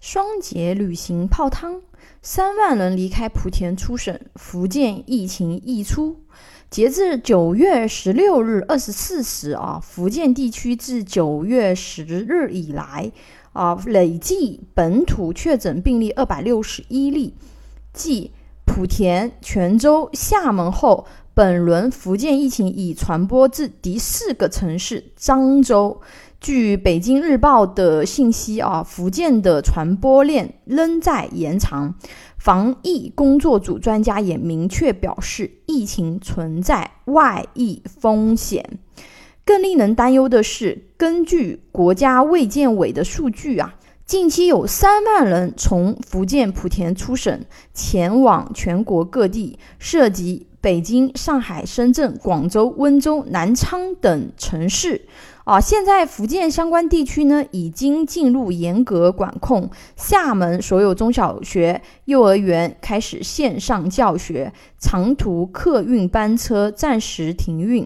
双节旅行泡汤，三万人离开莆田出省，福建疫情溢出。截至九月十六日二十四时啊，福建地区自九月十日以来啊，累计本土确诊病例二百六十一例，继莆田、泉州、厦门后，本轮福建疫情已传播至第四个城市漳州。据北京日报的信息啊，福建的传播链仍在延长。防疫工作组专家也明确表示，疫情存在外溢风险。更令人担忧的是，根据国家卫健委的数据啊，近期有三万人从福建莆田出省，前往全国各地，涉及北京、上海、深圳、广州、温州、南昌等城市。啊，现在福建相关地区呢已经进入严格管控，厦门所有中小学、幼儿园开始线上教学，长途客运班车暂时停运。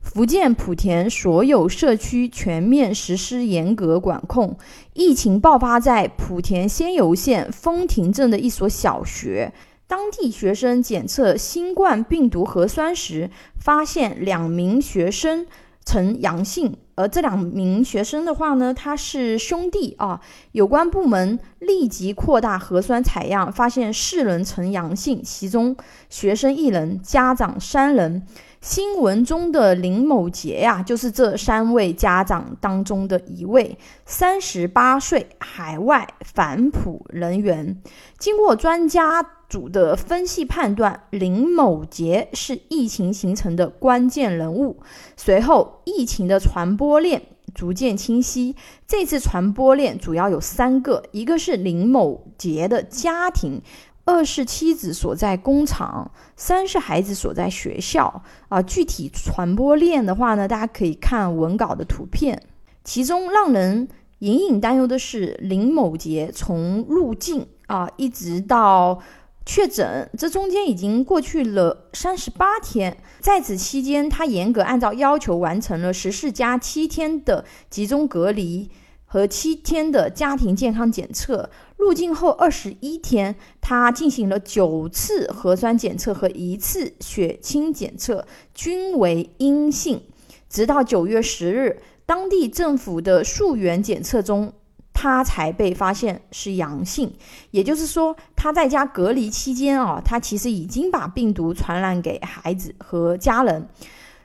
福建莆田所有社区全面实施严格管控。疫情爆发在莆田仙游县丰亭镇的一所小学，当地学生检测新冠病毒核酸时，发现两名学生呈阳性。而这两名学生的话呢，他是兄弟啊。有关部门立即扩大核酸采样，发现四人呈阳性，其中学生一人，家长三人。新闻中的林某杰呀，就是这三位家长当中的一位，三十八岁，海外反哺人员。经过专家组的分析判断，林某杰是疫情形成的关键人物。随后，疫情的传播链逐渐清晰。这次传播链主要有三个，一个是林某杰的家庭。二是妻子所在工厂，三是孩子所在学校啊。具体传播链的话呢，大家可以看文稿的图片。其中让人隐隐担忧的是，林某杰从入境啊一直到确诊，这中间已经过去了三十八天。在此期间，他严格按照要求完成了十四加七天的集中隔离。和七天的家庭健康检测，入境后二十一天，他进行了九次核酸检测和一次血清检测，均为阴性。直到九月十日，当地政府的溯源检测中，他才被发现是阳性。也就是说，他在家隔离期间啊，他其实已经把病毒传染给孩子和家人。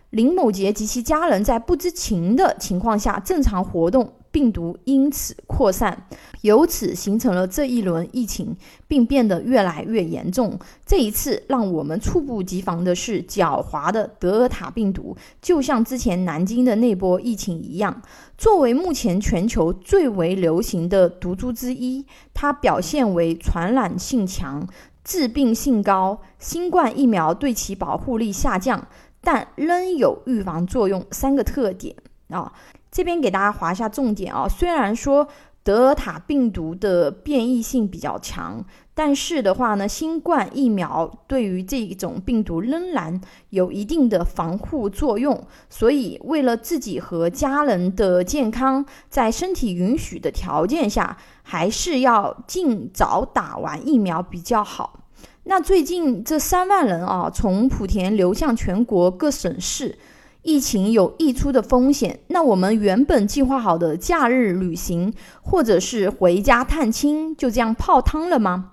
林某杰及其家人在不知情的情况下正常活动。病毒因此扩散，由此形成了这一轮疫情，并变得越来越严重。这一次让我们猝不及防的是，狡猾的德尔塔病毒，就像之前南京的那波疫情一样，作为目前全球最为流行的毒株之一，它表现为传染性强、致病性高。新冠疫苗对其保护力下降，但仍有预防作用。三个特点啊。这边给大家划一下重点啊，虽然说德尔塔病毒的变异性比较强，但是的话呢，新冠疫苗对于这种病毒仍然有一定的防护作用。所以，为了自己和家人的健康，在身体允许的条件下，还是要尽早打完疫苗比较好。那最近这三万人啊，从莆田流向全国各省市。疫情有溢出的风险，那我们原本计划好的假日旅行，或者是回家探亲，就这样泡汤了吗？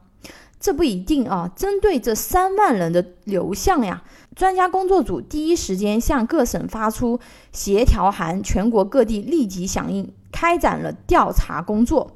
这不一定啊。针对这三万人的流向呀，专家工作组第一时间向各省发出协调函，全国各地立即响应，开展了调查工作。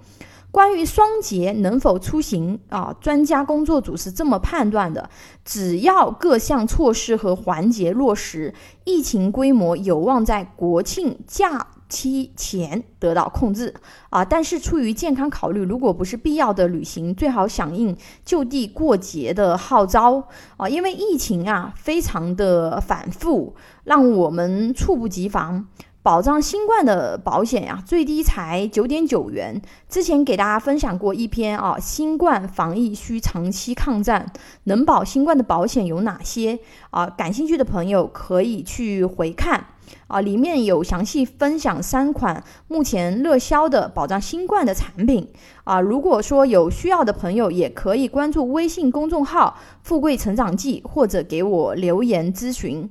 关于双节能否出行啊？专家工作组是这么判断的：只要各项措施和环节落实，疫情规模有望在国庆假期前得到控制啊。但是出于健康考虑，如果不是必要的旅行，最好响应就地过节的号召啊。因为疫情啊非常的反复，让我们猝不及防。保障新冠的保险呀，最低才九点九元。之前给大家分享过一篇啊，新冠防疫需长期抗战，能保新冠的保险有哪些啊？感兴趣的朋友可以去回看。啊，里面有详细分享三款目前热销的保障新冠的产品啊。如果说有需要的朋友，也可以关注微信公众号“富贵成长记”或者给我留言咨询。